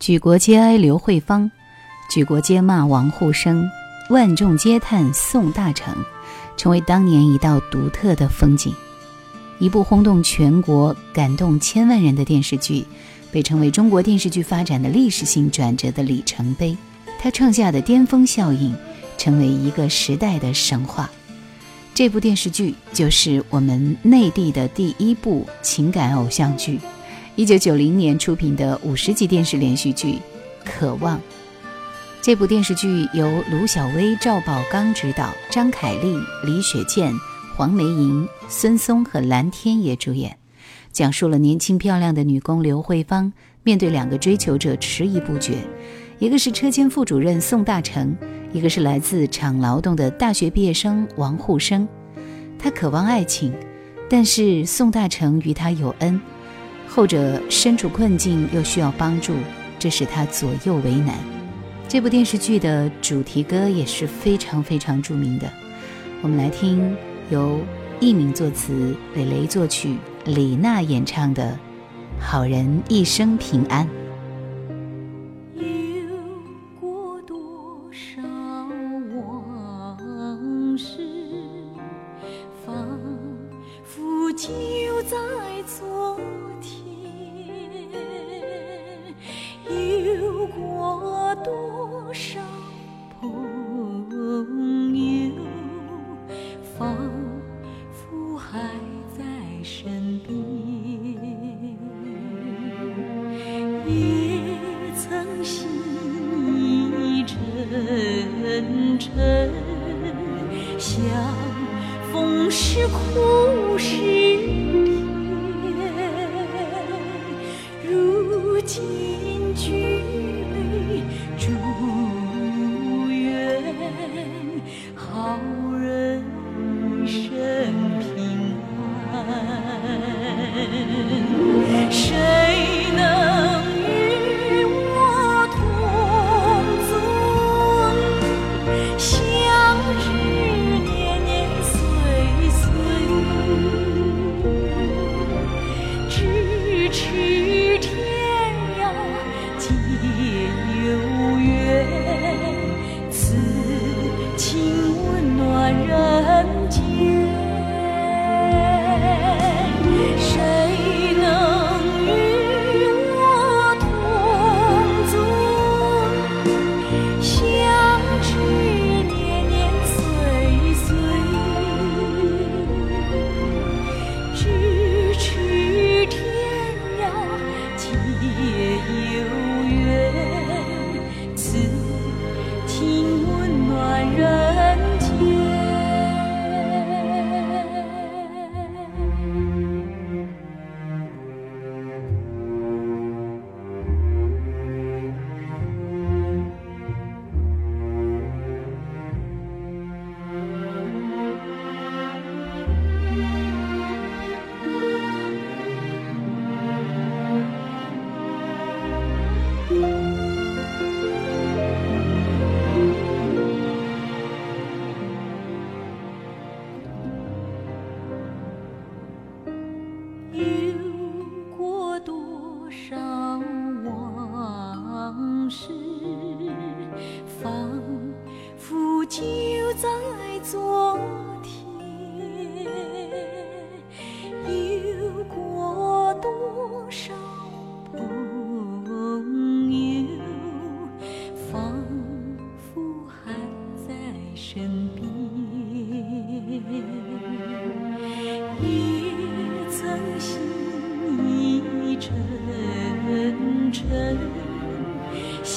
举国皆哀刘慧芳，举国皆骂王沪生，万众皆叹宋大成，成为当年一道独特的风景。一部轰动全国、感动千万人的电视剧，被称为中国电视剧发展的历史性转折的里程碑。它创下的巅峰效应，成为一个时代的神话。这部电视剧就是我们内地的第一部情感偶像剧。一九九零年出品的五十集电视连续剧《渴望》，这部电视剧由卢小薇、赵宝刚执导，张凯丽、李雪健、黄梅莹、孙松和蓝天野主演，讲述了年轻漂亮的女工刘慧芳面对两个追求者迟疑不决，一个是车间副主任宋大成，一个是来自厂劳动的大学毕业生王沪生。她渴望爱情，但是宋大成与她有恩。后者身处困境，又需要帮助，这使他左右为难。这部电视剧的主题歌也是非常非常著名的，我们来听由佚名作词、蕾蕾作曲、李娜演唱的《好人一生平安》。身边。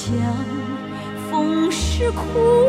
相逢是苦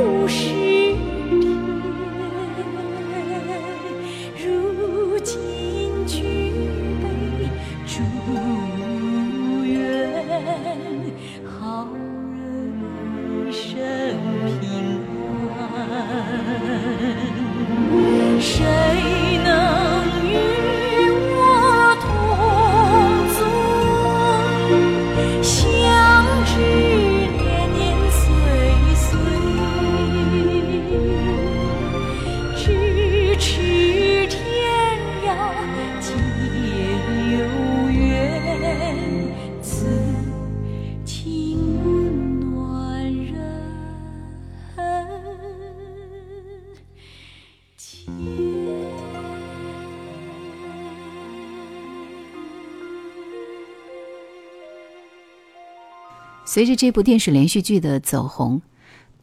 随着这部电视连续剧的走红，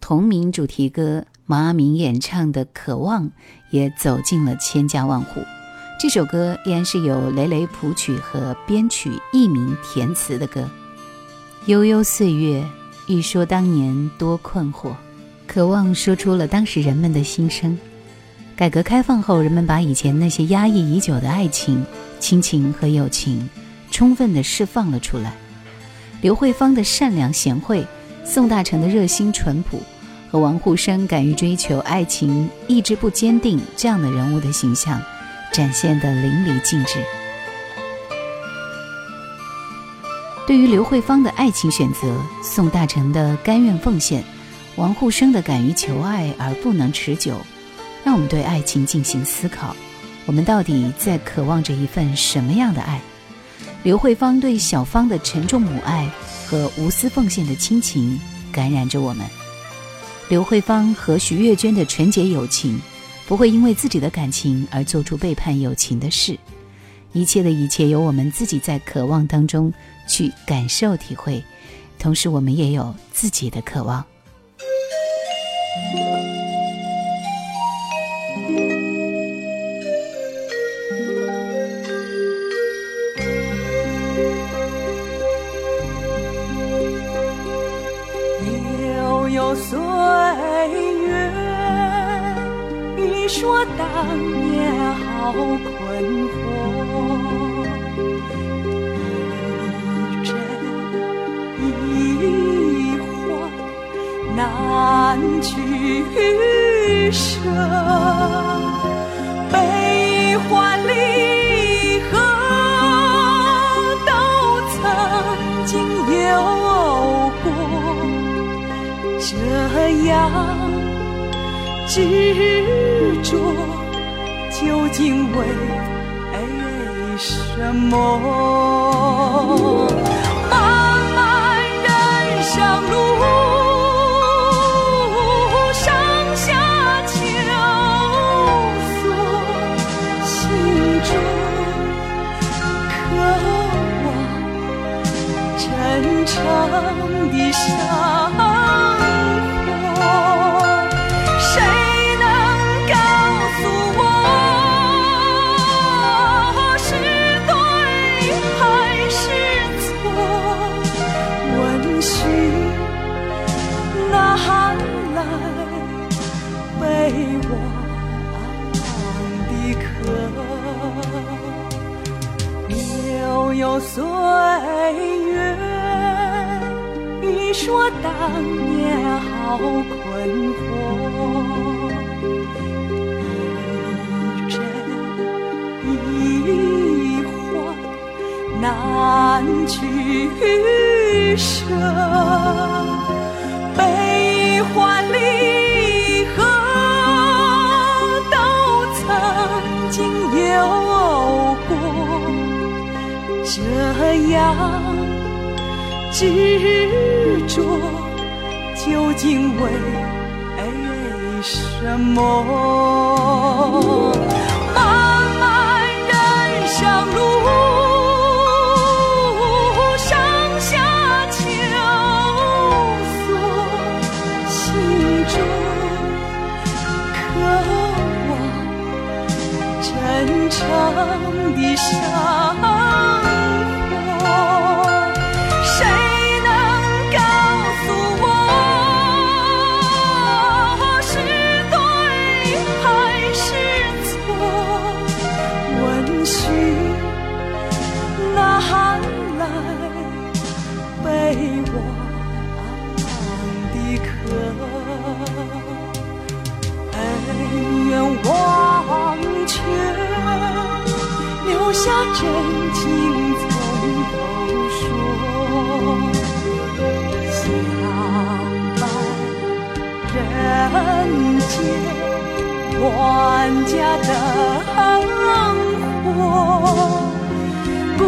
同名主题歌毛阿敏演唱的《渴望》也走进了千家万户。这首歌依然是由雷雷谱曲和编曲，佚名填词的歌。悠悠岁月，欲说当年多困惑，渴望说出了当时人们的心声。改革开放后，人们把以前那些压抑已久的爱情、亲情和友情，充分的释放了出来。刘慧芳的善良贤惠，宋大成的热心淳朴，和王沪生敢于追求爱情、意志不坚定这样的人物的形象。展现的淋漓尽致。对于刘慧芳的爱情选择，宋大成的甘愿奉献，王沪生的敢于求爱而不能持久，让我们对爱情进行思考：我们到底在渴望着一份什么样的爱？刘慧芳对小芳的沉重母爱和无私奉献的亲情，感染着我们；刘慧芳和徐月娟的纯洁友情。不会因为自己的感情而做出背叛友情的事，一切的一切由我们自己在渴望当中去感受体会，同时我们也有自己的渴望。岁月。说当年好困惑，一真一幻难取舍，悲欢离这样。执着究竟为什么？执着究竟为什么？漫漫人生路，上下求索，心中渴望真诚的伤。下真情从头说，相伴人间万家灯火，不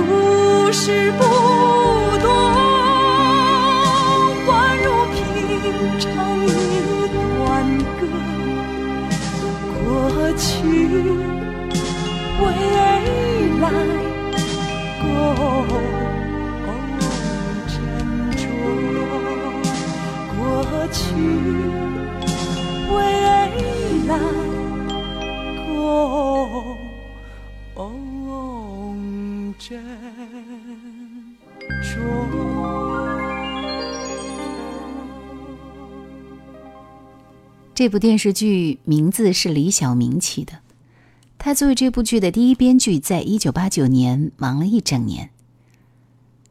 是不这部电视剧名字是李晓明起的，他作为这部剧的第一编剧，在一九八九年忙了一整年。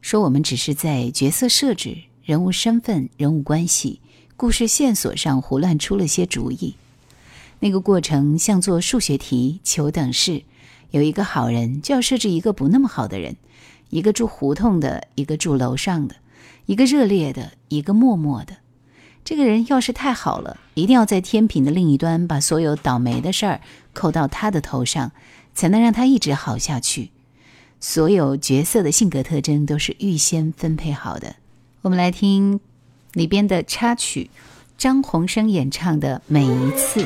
说我们只是在角色设置、人物身份、人物关系、故事线索上胡乱出了些主意，那个过程像做数学题，求等式，有一个好人就要设置一个不那么好的人，一个住胡同的，一个住楼上的，一个热烈的，一个默默的。这个人要是太好了，一定要在天平的另一端把所有倒霉的事儿扣到他的头上，才能让他一直好下去。所有角色的性格特征都是预先分配好的。我们来听里边的插曲，张洪生演唱的《每一次》。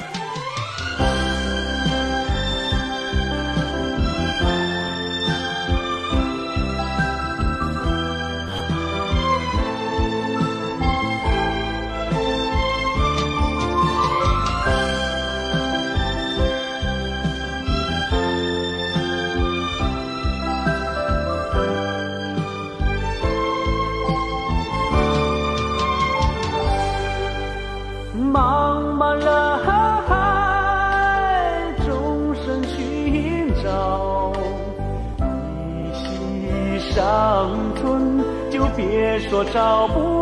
找不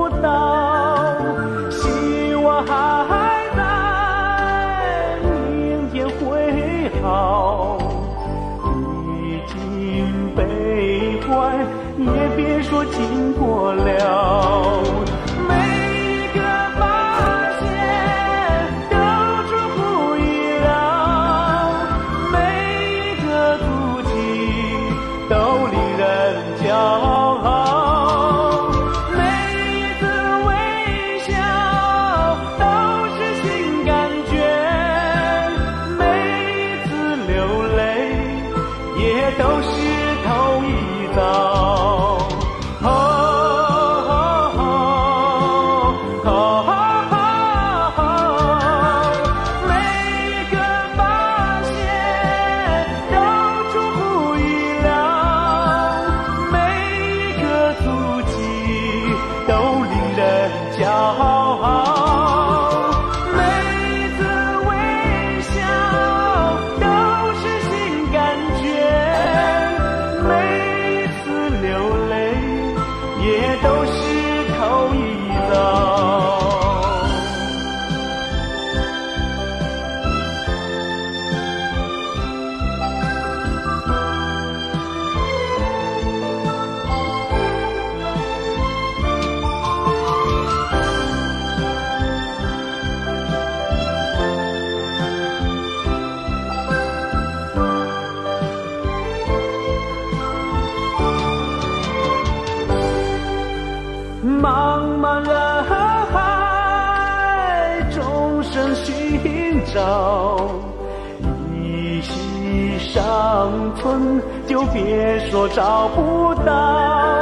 说找不到。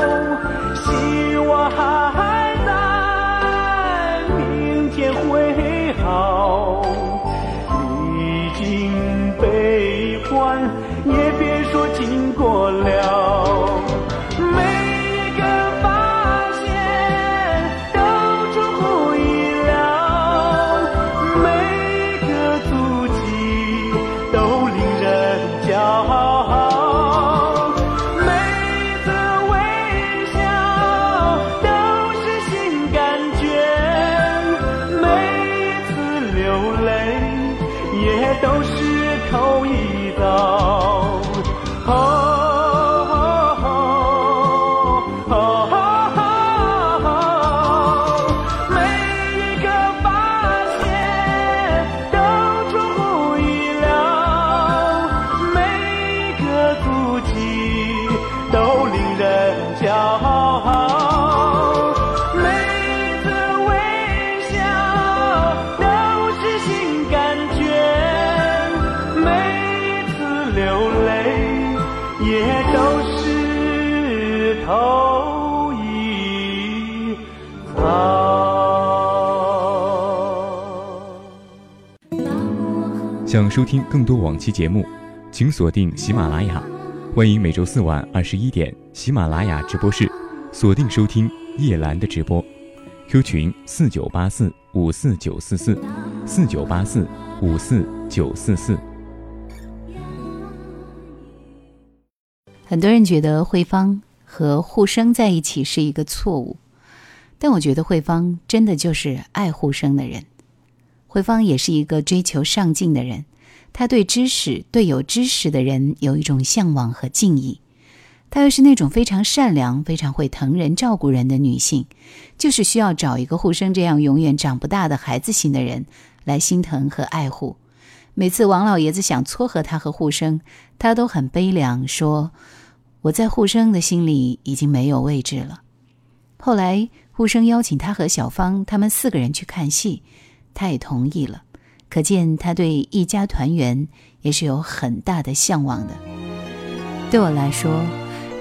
希望还在，明天会好。历经悲欢，也别说经过了。想收听更多往期节目，请锁定喜马拉雅。欢迎每周四晚二十一点喜马拉雅直播室锁定收听叶兰的直播。Q 群四九八四五四九四四四九八四五四九四四。很多人觉得慧芳和护生在一起是一个错误，但我觉得慧芳真的就是爱护生的人。慧芳也是一个追求上进的人，她对知识、对有知识的人有一种向往和敬意。她又是那种非常善良、非常会疼人、照顾人的女性，就是需要找一个护生这样永远长不大的孩子型的人来心疼和爱护。每次王老爷子想撮合她和护生，她都很悲凉，说：“我在护生的心里已经没有位置了。”后来护生邀请他和小芳他们四个人去看戏，他也同意了。可见他对一家团圆也是有很大的向往的。对我来说，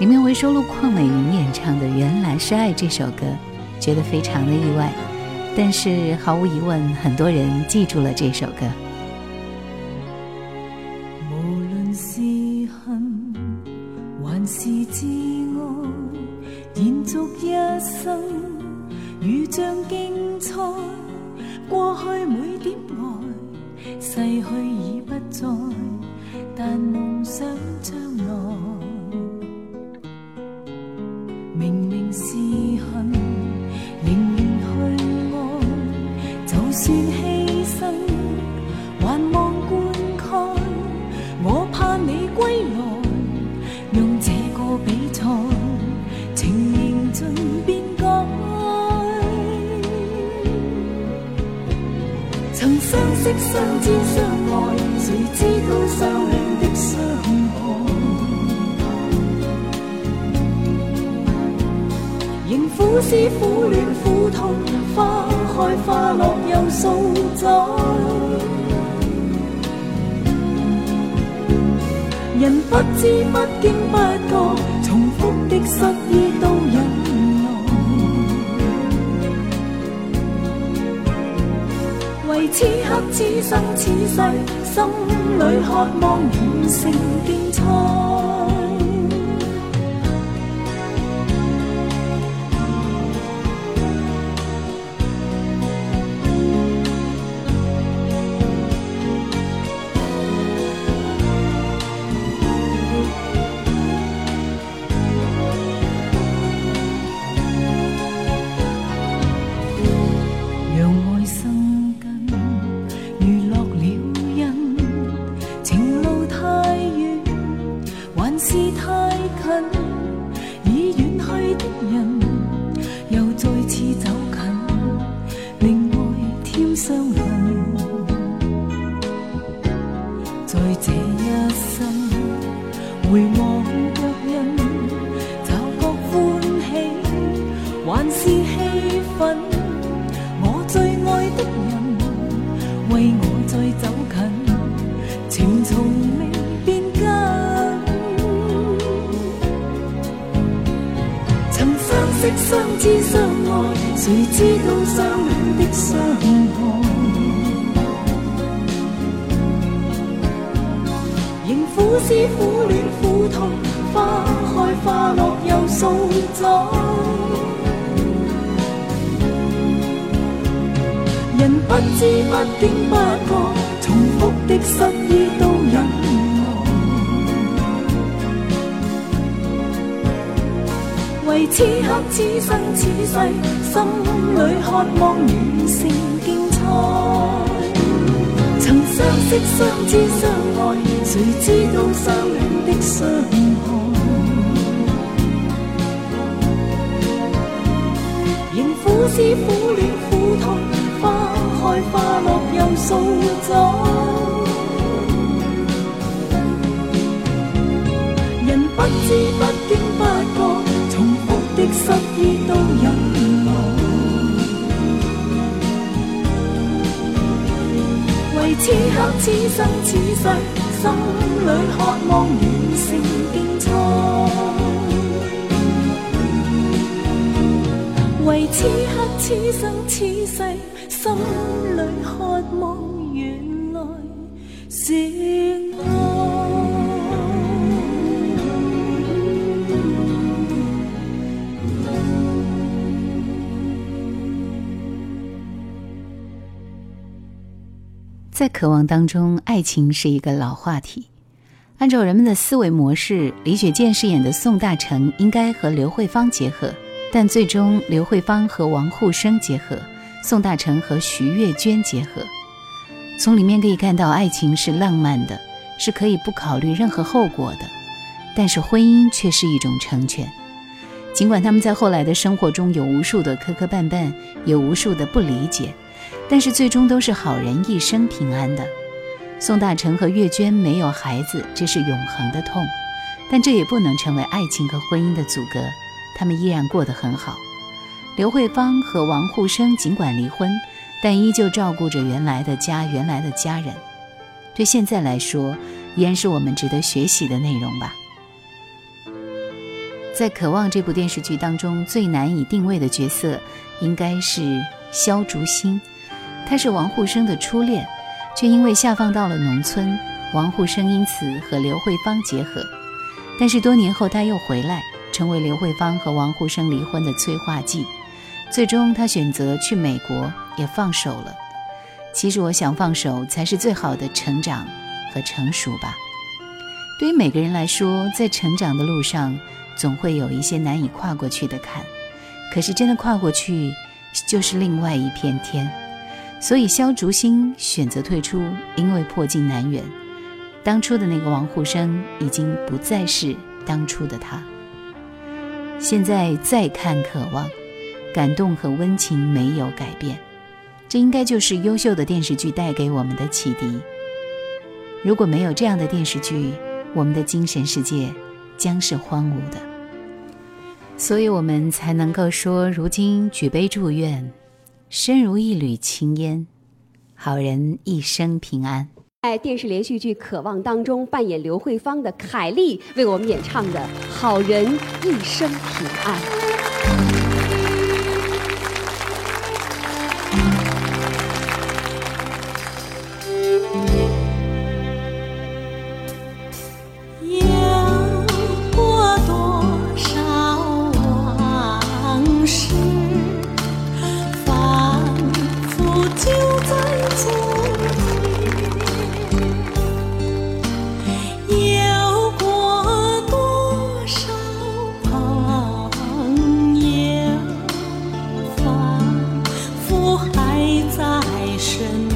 里面未收录邝美云演唱的《原来是爱》这首歌，觉得非常的意外。但是毫无疑问，很多人记住了这首歌。无论是恨还是挚爱，延续一生，如像竞赛。过去每仍苦思苦恋苦痛，花开花落又数载。人不知不经不觉，重复的失意都忍耐。为此刻此生此世，心里渴望完成竞赛。仍苦思苦恋苦痛，花开花落又送走。人不知不经不觉，重复的失意都忍耐。为此刻此生此世，心里渴望完成竞赛。曾相识、相知、相爱，谁知道相恋的伤害？仍苦思苦恋苦痛，花开花落又数载。人不知不经不此生此世，心里渴望完成竞赛。为此刻此生此世，心里渴望原来是在渴望当中，爱情是一个老话题。按照人们的思维模式，李雪健饰演的宋大成应该和刘慧芳结合，但最终刘慧芳和王沪生结合，宋大成和徐月娟结合。从里面可以看到，爱情是浪漫的，是可以不考虑任何后果的，但是婚姻却是一种成全。尽管他们在后来的生活中有无数的磕磕绊绊，有无数的不理解，但是最终都是好人一生平安的。宋大成和月娟没有孩子，这是永恒的痛，但这也不能成为爱情和婚姻的阻隔，他们依然过得很好。刘慧芳和王沪生尽管离婚，但依旧照顾着原来的家、原来的家人。对现在来说，依然是我们值得学习的内容吧。在《渴望》这部电视剧当中，最难以定位的角色应该是萧竹心，他是王沪生的初恋。却因为下放到了农村，王沪生因此和刘慧芳结合，但是多年后他又回来，成为刘慧芳和王沪生离婚的催化剂。最终他选择去美国，也放手了。其实我想放手才是最好的成长和成熟吧。对于每个人来说，在成长的路上，总会有一些难以跨过去的坎，可是真的跨过去，就是另外一片天。所以萧竹心选择退出，因为破镜难圆。当初的那个王沪生已经不再是当初的他。现在再看《渴望》，感动和温情没有改变。这应该就是优秀的电视剧带给我们的启迪。如果没有这样的电视剧，我们的精神世界将是荒芜的。所以我们才能够说，如今举杯祝愿。身如一缕青烟，好人一生平安。在电视连续剧《渴望》当中扮演刘慧芳的凯丽，为我们演唱的《好人一生平安》。相逢